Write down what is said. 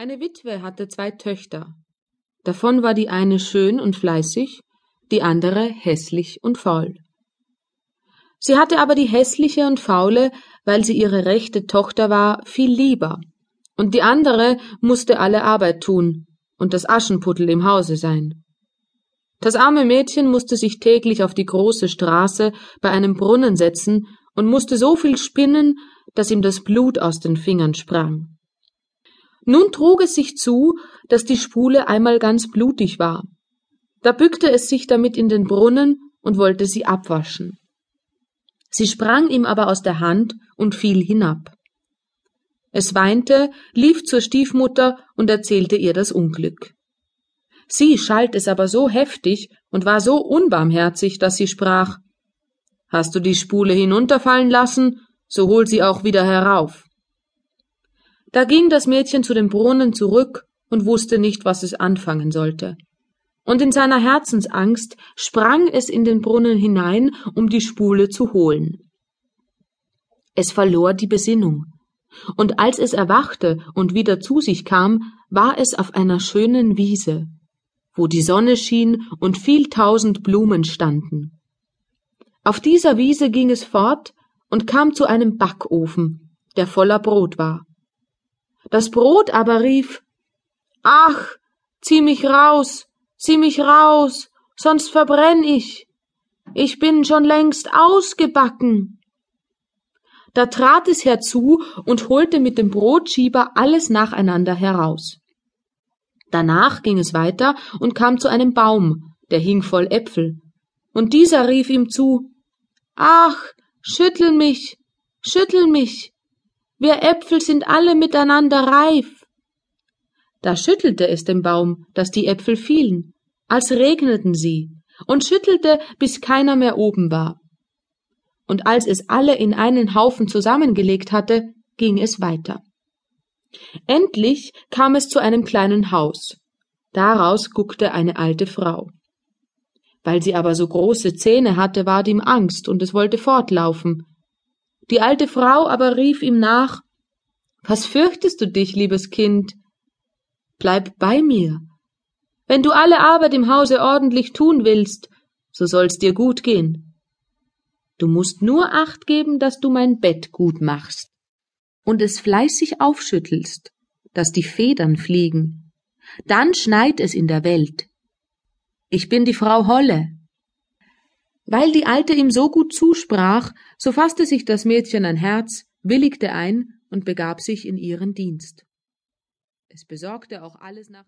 Eine Witwe hatte zwei Töchter. Davon war die eine schön und fleißig, die andere hässlich und faul. Sie hatte aber die hässliche und faule, weil sie ihre rechte Tochter war, viel lieber, und die andere musste alle Arbeit tun und das Aschenputtel im Hause sein. Das arme Mädchen musste sich täglich auf die große Straße bei einem Brunnen setzen und musste so viel spinnen, dass ihm das Blut aus den Fingern sprang. Nun trug es sich zu, dass die Spule einmal ganz blutig war. Da bückte es sich damit in den Brunnen und wollte sie abwaschen. Sie sprang ihm aber aus der Hand und fiel hinab. Es weinte, lief zur Stiefmutter und erzählte ihr das Unglück. Sie schalt es aber so heftig und war so unbarmherzig, dass sie sprach Hast du die Spule hinunterfallen lassen, so hol sie auch wieder herauf. Da ging das Mädchen zu dem Brunnen zurück und wusste nicht, was es anfangen sollte. Und in seiner Herzensangst sprang es in den Brunnen hinein, um die Spule zu holen. Es verlor die Besinnung, und als es erwachte und wieder zu sich kam, war es auf einer schönen Wiese, wo die Sonne schien und viel tausend Blumen standen. Auf dieser Wiese ging es fort und kam zu einem Backofen, der voller Brot war. Das Brot aber rief Ach, zieh mich raus, zieh mich raus, sonst verbrenn ich. Ich bin schon längst ausgebacken. Da trat es herzu und holte mit dem Brotschieber alles nacheinander heraus. Danach ging es weiter und kam zu einem Baum, der hing voll Äpfel. Und dieser rief ihm zu Ach, schüttel mich, schüttel mich, wir Äpfel sind alle miteinander reif. Da schüttelte es den Baum, dass die Äpfel fielen, als regneten sie, und schüttelte, bis keiner mehr oben war. Und als es alle in einen Haufen zusammengelegt hatte, ging es weiter. Endlich kam es zu einem kleinen Haus. Daraus guckte eine alte Frau. Weil sie aber so große Zähne hatte, ward ihm Angst, und es wollte fortlaufen, die alte Frau aber rief ihm nach Was fürchtest du dich, liebes Kind? Bleib bei mir. Wenn du alle Arbeit im Hause ordentlich tun willst, so soll's dir gut gehen. Du musst nur acht geben, dass du mein Bett gut machst und es fleißig aufschüttelst, dass die Federn fliegen. Dann schneit es in der Welt. Ich bin die Frau Holle, weil die Alte ihm so gut zusprach, so fasste sich das Mädchen ein Herz, willigte ein und begab sich in ihren Dienst. Es besorgte auch alles nach